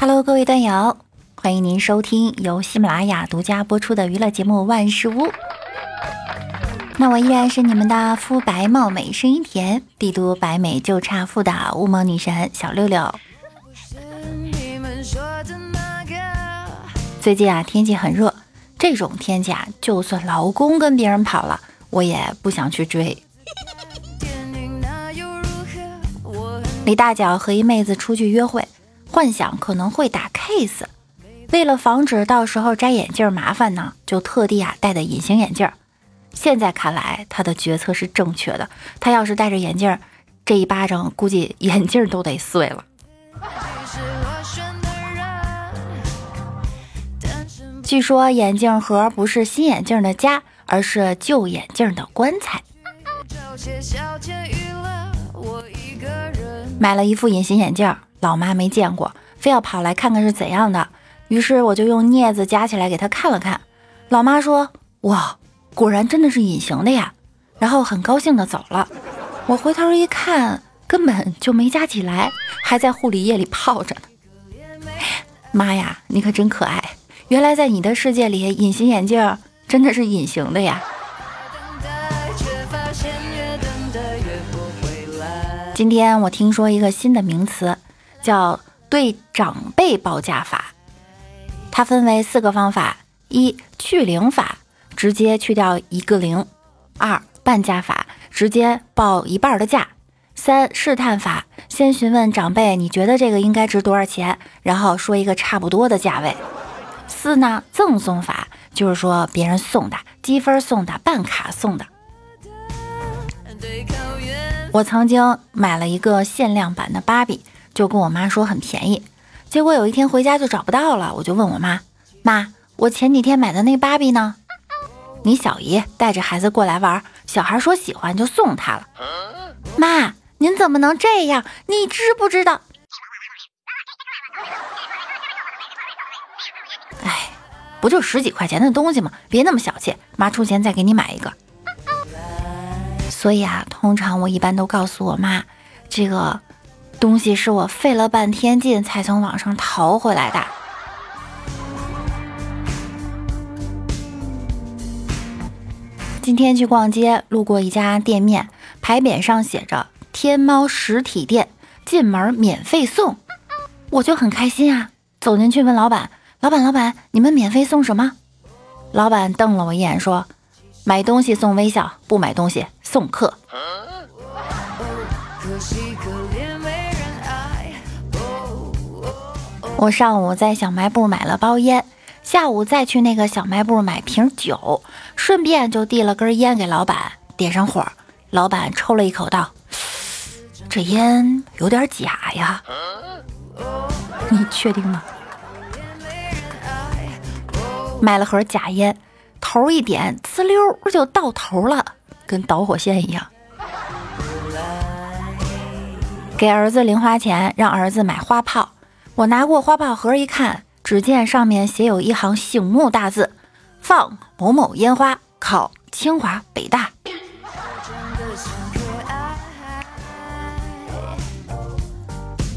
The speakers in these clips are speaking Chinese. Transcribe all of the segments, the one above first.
Hello，各位段友，欢迎您收听由喜马拉雅独家播出的娱乐节目《万事屋》。那我依然是你们的肤白貌美、声音甜、帝都白美就差富的乌蒙女神小六六。最近啊，天气很热，这种天气啊，就算老公跟别人跑了，我也不想去追。李大脚和一妹子出去约会。幻想可能会打 case，为了防止到时候摘眼镜麻烦呢，就特地啊戴的隐形眼镜。现在看来，他的决策是正确的。他要是戴着眼镜，这一巴掌估计眼镜都得碎了。据说眼镜盒不是新眼镜的家，而是旧眼镜的棺材。一个人买了一副隐形眼镜。老妈没见过，非要跑来看看是怎样的。于是我就用镊子夹起来给她看了看。老妈说：“哇，果然真的是隐形的呀！”然后很高兴的走了。我回头一看，根本就没夹起来，还在护理液里泡着呢。妈呀，你可真可爱！原来在你的世界里，隐形眼镜真的是隐形的呀。今天我听说一个新的名词。叫对长辈报价法，它分为四个方法：一去零法，直接去掉一个零；二半价法，直接报一半的价；三试探法，先询问长辈你觉得这个应该值多少钱，然后说一个差不多的价位；四呢赠送法，就是说别人送的、积分送的、办卡送的。我曾经买了一个限量版的芭比。就跟我妈说很便宜，结果有一天回家就找不到了。我就问我妈：“妈，我前几天买的那芭比呢？”你小姨带着孩子过来玩，小孩说喜欢就送她了。妈，您怎么能这样？你知不知道？哎，不就十几块钱的东西吗？别那么小气，妈出钱再给你买一个。所以啊，通常我一般都告诉我妈，这个。东西是我费了半天劲才从网上淘回来的。今天去逛街，路过一家店面，牌匾上写着“天猫实体店，进门免费送”，我就很开心啊！走进去问老板：“老板，老板，你们免费送什么？”老板瞪了我一眼，说：“买东西送微笑，不买东西送客。”我上午在小卖部买了包烟，下午再去那个小卖部买瓶酒，顺便就递了根烟给老板，点上火。老板抽了一口，道：“这烟有点假呀，你确定吗？”买了盒假烟，头一点，呲溜就到头了，跟导火线一样。给儿子零花钱，让儿子买花炮。我拿过花炮盒一看，只见上面写有一行醒目大字：“放某某烟花，考清华北大。”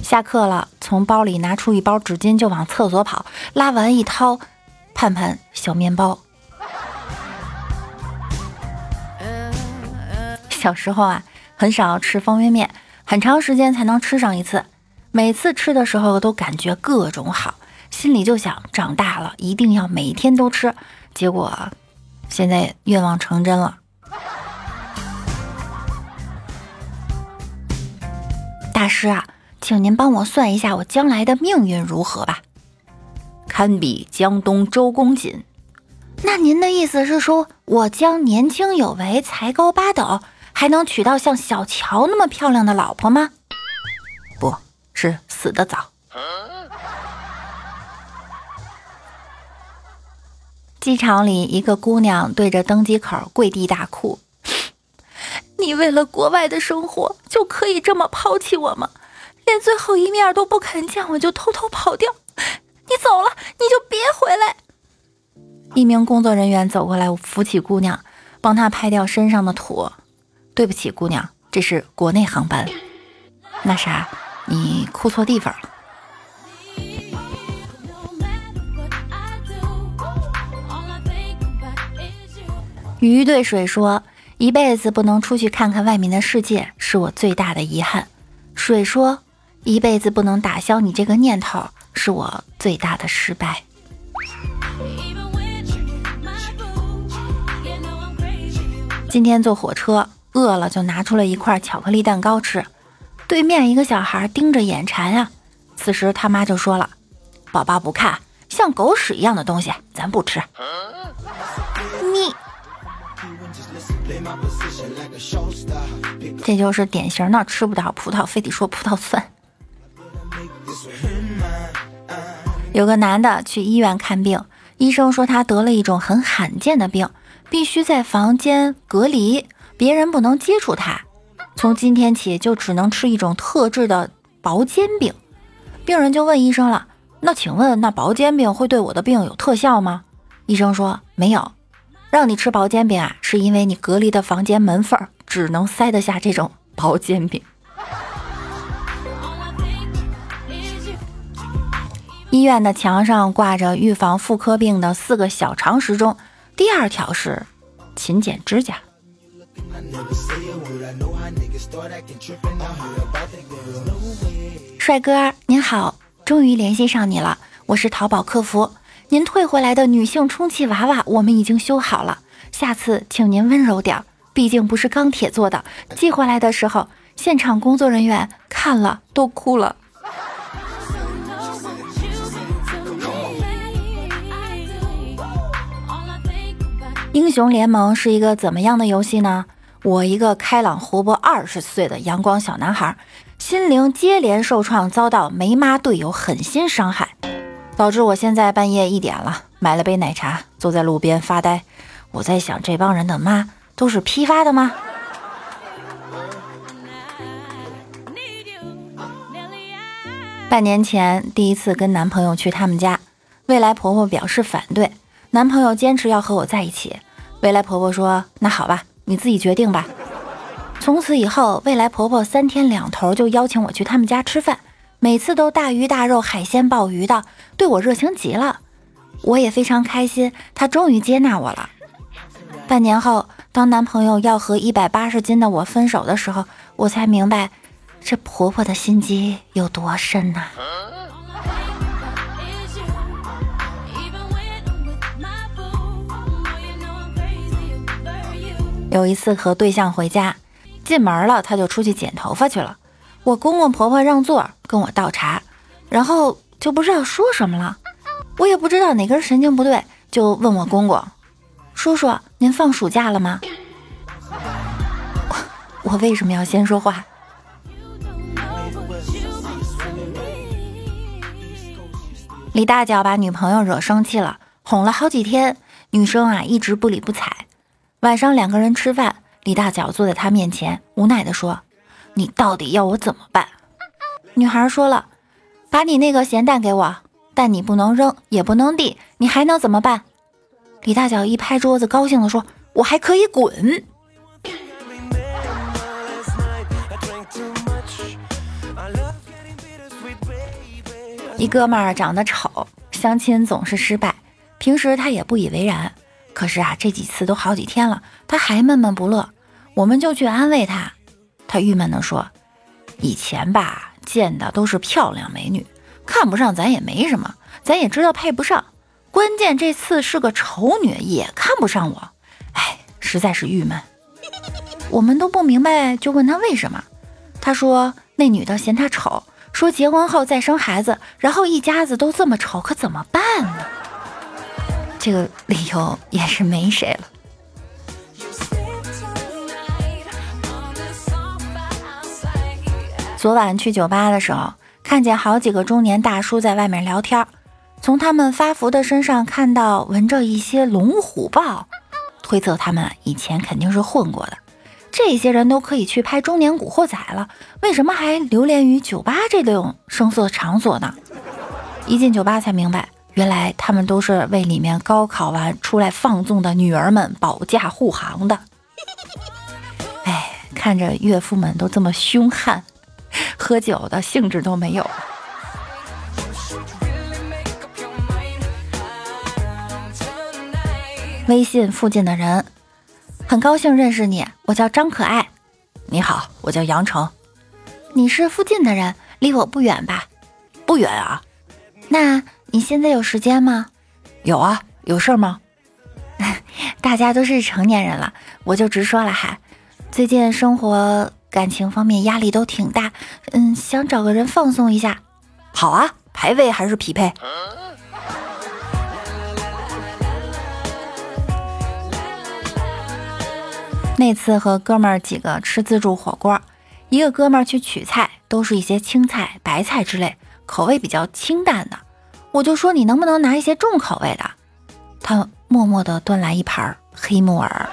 下课了，从包里拿出一包纸巾就往厕所跑，拉完一掏，盼盼小面包。小时候啊，很少吃方便面，很长时间才能吃上一次。每次吃的时候都感觉各种好，心里就想长大了一定要每天都吃。结果现在愿望成真了。大师啊，请您帮我算一下我将来的命运如何吧。堪比江东周公瑾。那您的意思是说我将年轻有为，才高八斗，还能娶到像小乔那么漂亮的老婆吗？不是死的早。机场里，一个姑娘对着登机口跪地大哭：“你为了国外的生活，就可以这么抛弃我吗？连最后一面都不肯见，我就偷偷跑掉？你走了，你就别回来！”一名工作人员走过来扶起姑娘，帮她拍掉身上的土。对不起姑娘，这是国内航班。那啥，你哭错地方了。鱼对水说，一辈子不能出去看看外面的世界是我最大的遗憾。水说，一辈子不能打消你这个念头是我最大的失败。今天坐火车。饿了就拿出了一块巧克力蛋糕吃。对面一个小孩盯着眼馋呀，此时他妈就说了：“宝宝不看，像狗屎一样的东西，咱不吃。”你。这就是典型的吃不到葡萄非得说葡萄酸。有个男的去医院看病，医生说他得了一种很罕见的病，必须在房间隔离，别人不能接触他。从今天起就只能吃一种特制的薄煎饼。病人就问医生了：“那请问，那薄煎饼会对我的病有特效吗？”医生说：“没有。”让你吃薄煎饼啊，是因为你隔离的房间门缝只能塞得下这种薄煎饼。医院的墙上挂着预防妇科病的四个小常识中，第二条是勤剪指甲。帅哥您好，终于联系上你了，我是淘宝客服。您退回来的女性充气娃娃，我们已经修好了。下次请您温柔点，毕竟不是钢铁做的。寄回来的时候，现场工作人员看了都哭了。英雄联盟是一个怎么样的游戏呢？我一个开朗活泼二十岁的阳光小男孩，心灵接连受创，遭到梅妈队友狠心伤害。导致我现在半夜一点了，买了杯奶茶，坐在路边发呆。我在想，这帮人的妈都是批发的吗？半年前第一次跟男朋友去他们家，未来婆婆表示反对，男朋友坚持要和我在一起。未来婆婆说：“那好吧，你自己决定吧。”从此以后，未来婆婆三天两头就邀请我去他们家吃饭。每次都大鱼大肉、海鲜鲍鱼的，对我热情极了，我也非常开心。她终于接纳我了。半年后，当男朋友要和一百八十斤的我分手的时候，我才明白，这婆婆的心机有多深呐。有一次和对象回家，进门了，他就出去剪头发去了。我公公婆婆让座跟我倒茶，然后就不知道说什么了。我也不知道哪根神经不对，就问我公公：“叔叔，您放暑假了吗？” 我为什么要先说话？李大脚把女朋友惹生气了，哄了好几天，女生啊一直不理不睬。晚上两个人吃饭，李大脚坐在他面前，无奈地说。你到底要我怎么办？女孩说了：“把你那个咸蛋给我，但你不能扔，也不能递，你还能怎么办？”李大脚一拍桌子，高兴地说：“我还可以滚！”一哥们儿长得丑，相亲总是失败，平时他也不以为然。可是啊，这几次都好几天了，他还闷闷不乐，我们就去安慰他。他郁闷地说：“以前吧，见的都是漂亮美女，看不上咱也没什么，咱也知道配不上。关键这次是个丑女，也看不上我，哎，实在是郁闷。我们都不明白，就问他为什么。他说那女的嫌他丑，说结婚后再生孩子，然后一家子都这么丑，可怎么办呢？这个理由也是没谁了。”昨晚去酒吧的时候，看见好几个中年大叔在外面聊天，从他们发福的身上看到纹着一些龙虎豹，推测他们以前肯定是混过的。这些人都可以去拍中年古惑仔了，为什么还流连于酒吧这种声色场所呢？一进酒吧才明白，原来他们都是为里面高考完出来放纵的女儿们保驾护航的。哎，看着岳父们都这么凶悍。喝酒的兴致都没有。微信附近的人，很高兴认识你，我叫张可爱。你好，我叫杨成。你是附近的人，离我不远吧？不远啊。那你现在有时间吗？有啊，有事吗？大家都是成年人了，我就直说了哈。最近生活感情方面压力都挺大，嗯，想找个人放松一下。好啊，排位还是匹配？那次和哥们儿几个吃自助火锅，一个哥们儿去取菜，都是一些青菜、白菜之类，口味比较清淡的。我就说你能不能拿一些重口味的？他默默地端来一盘黑木耳。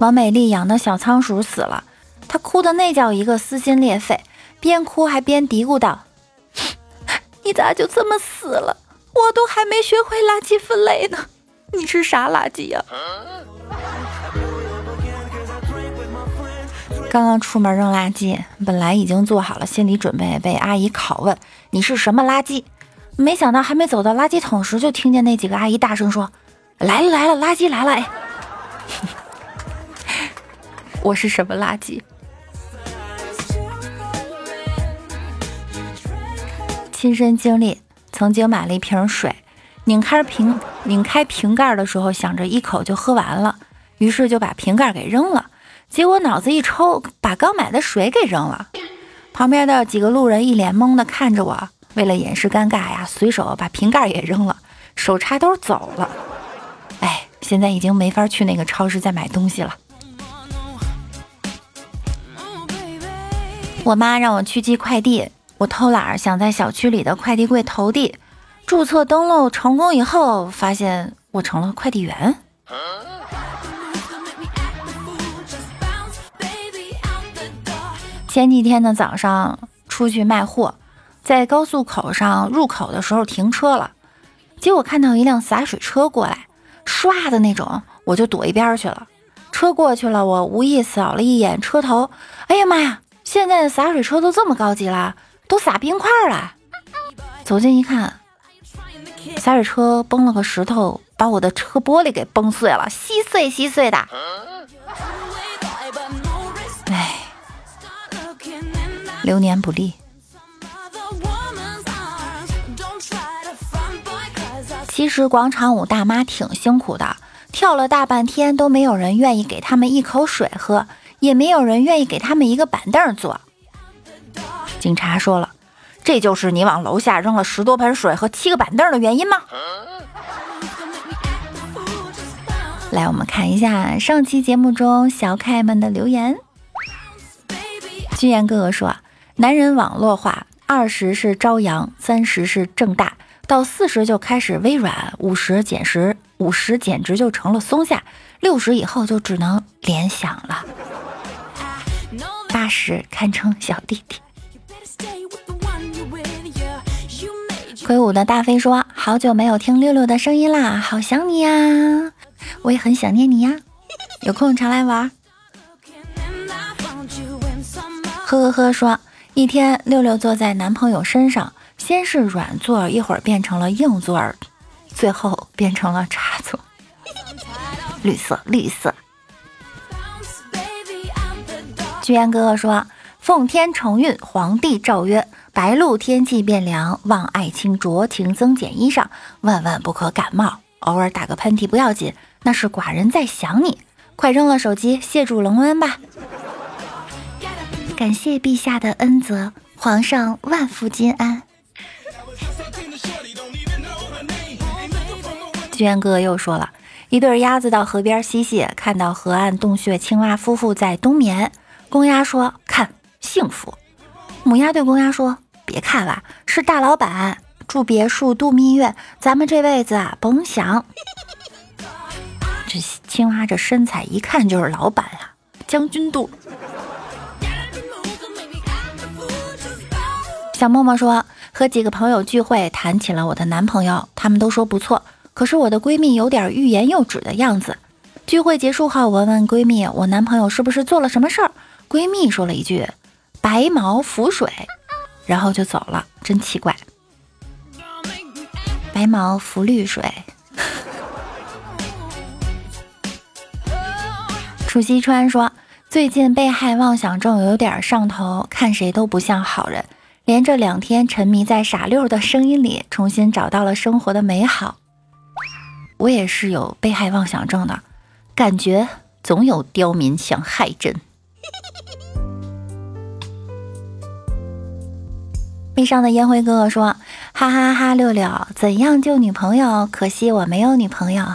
王美丽养的小仓鼠死了，她哭的那叫一个撕心裂肺，边哭还边嘀咕道：“ 你咋就这么死了？我都还没学会垃圾分类呢，你是啥垃圾呀？”刚刚出门扔垃圾，本来已经做好了心理准备，被阿姨拷问你是什么垃圾，没想到还没走到垃圾桶时，就听见那几个阿姨大声说：“来了来了，垃圾来了！”哎。我是什么垃圾？亲身经历，曾经买了一瓶水，拧开瓶，拧开瓶盖的时候，想着一口就喝完了，于是就把瓶盖给扔了。结果脑子一抽，把刚买的水给扔了。旁边的几个路人一脸懵的看着我，为了掩饰尴尬呀，随手把瓶盖也扔了，手插兜走了。哎，现在已经没法去那个超市再买东西了。我妈让我去寄快递，我偷懒想在小区里的快递柜投递，注册登录成功以后，发现我成了快递员。前几天的早上出去卖货，在高速口上入口的时候停车了，结果看到一辆洒水车过来，唰的那种，我就躲一边去了。车过去了，我无意扫了一眼车头，哎呀妈呀！现在的洒水车都这么高级了，都撒冰块了。走近一看，洒水车崩了个石头，把我的车玻璃给崩碎了，稀碎稀碎的。流年不利。其实广场舞大妈挺辛苦的，跳了大半天都没有人愿意给他们一口水喝。也没有人愿意给他们一个板凳坐。警察说了，这就是你往楼下扔了十多盆水和七个板凳的原因吗？来，我们看一下上期节目中小可爱们的留言。君言哥哥说，男人网络化，二十是朝阳，三十是正大，到四十就开始微软，五十简十五十简直就成了松下，六十以后就只能联想了。八十堪称小弟弟。魁梧的大飞说：“好久没有听六六的声音啦，好想你呀！我也很想念你呀，有空常来玩。”呵呵呵说：“一天，六六坐在男朋友身上，先是软座，一会儿变成了硬座，最后变成了插座，绿色，绿色。”居然哥哥说：“奉天承运，皇帝诏曰：白露天气变凉，望爱卿酌情增减衣裳，万万不可感冒。偶尔打个喷嚏不要紧，那是寡人在想你。快扔了手机，谢主隆恩吧。感谢陛下的恩泽，皇上万福金安。”居然哥又说了一对鸭子到河边嬉戏，看到河岸洞穴青蛙夫妇在冬眠。公鸭说：“看幸福。”母鸭对公鸭说：“别看了，是大老板住别墅度蜜月，咱们这辈子啊甭想。”这青蛙这身材一看就是老板啊，将军肚。小默默说：“和几个朋友聚会，谈起了我的男朋友，他们都说不错，可是我的闺蜜有点欲言又止的样子。”聚会结束后，我问闺蜜：“我男朋友是不是做了什么事儿？”闺蜜说了一句“白毛浮水”，然后就走了，真奇怪。白毛浮绿水。楚西川说：“最近被害妄想症有点上头，看谁都不像好人。连着两天沉迷在傻六的声音里，重新找到了生活的美好。我也是有被害妄想症的，感觉总有刁民想害朕。”悲伤的烟灰哥哥说：“哈哈哈，六六，怎样救女朋友？可惜我没有女朋友。”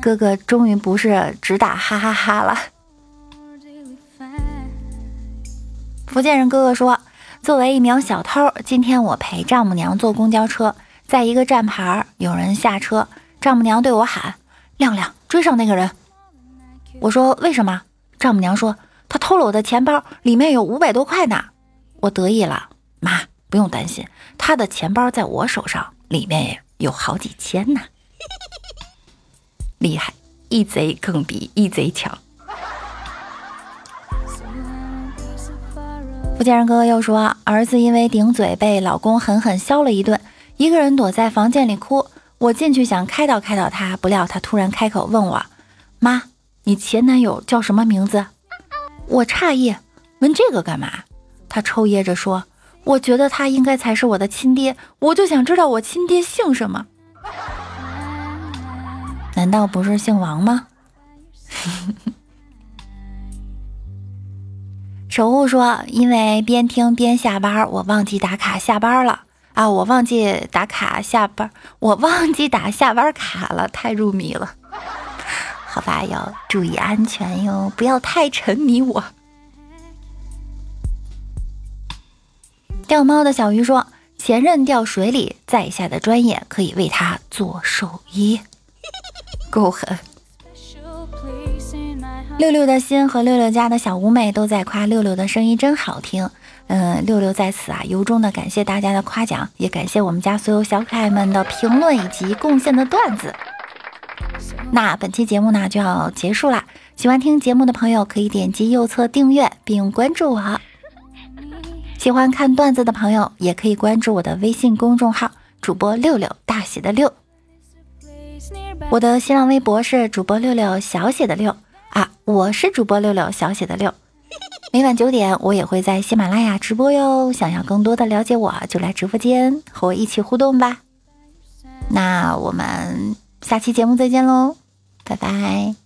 哥哥终于不是只打哈哈哈了。福建人哥哥说：“作为一名小偷，今天我陪丈母娘坐公交车，在一个站牌，有人下车，丈母娘对我喊：‘亮亮，追上那个人。’我说：‘为什么？’丈母娘说：‘他偷了我的钱包，里面有五百多块呢。’我得意了，妈不用担心，他的钱包在我手上，里面有好几千呢。”厉害，一贼更比一贼强。福建人哥哥又说，儿子因为顶嘴被老公狠狠削了一顿，一个人躲在房间里哭。我进去想开导开导他，不料他突然开口问我：“妈，你前男友叫什么名字？”我诧异，问这个干嘛？他抽噎着说：“我觉得他应该才是我的亲爹，我就想知道我亲爹姓什么。”难道不是姓王吗？守护说，因为边听边下班，我忘记打卡下班了啊！我忘记打卡下班，我忘记打下班卡了，太入迷了。好吧，要注意安全哟，不要太沉迷我。钓猫的小鱼说，前任掉水里，在下的专业可以为他做寿衣。够狠！六六的心和六六家的小五妹都在夸六六的声音真好听。嗯，六六在此啊，由衷的感谢大家的夸奖，也感谢我们家所有小可爱们的评论以及贡献的段子。那本期节目呢就要结束啦，喜欢听节目的朋友可以点击右侧订阅并关注我。喜欢看段子的朋友也可以关注我的微信公众号主播六六大写的六。我的新浪微博是主播六六小写的六，我是主播六六小写的六。每晚九点，我也会在喜马拉雅直播哟。想要更多的了解我，就来直播间和我一起互动吧。那我们下期节目再见喽，拜拜。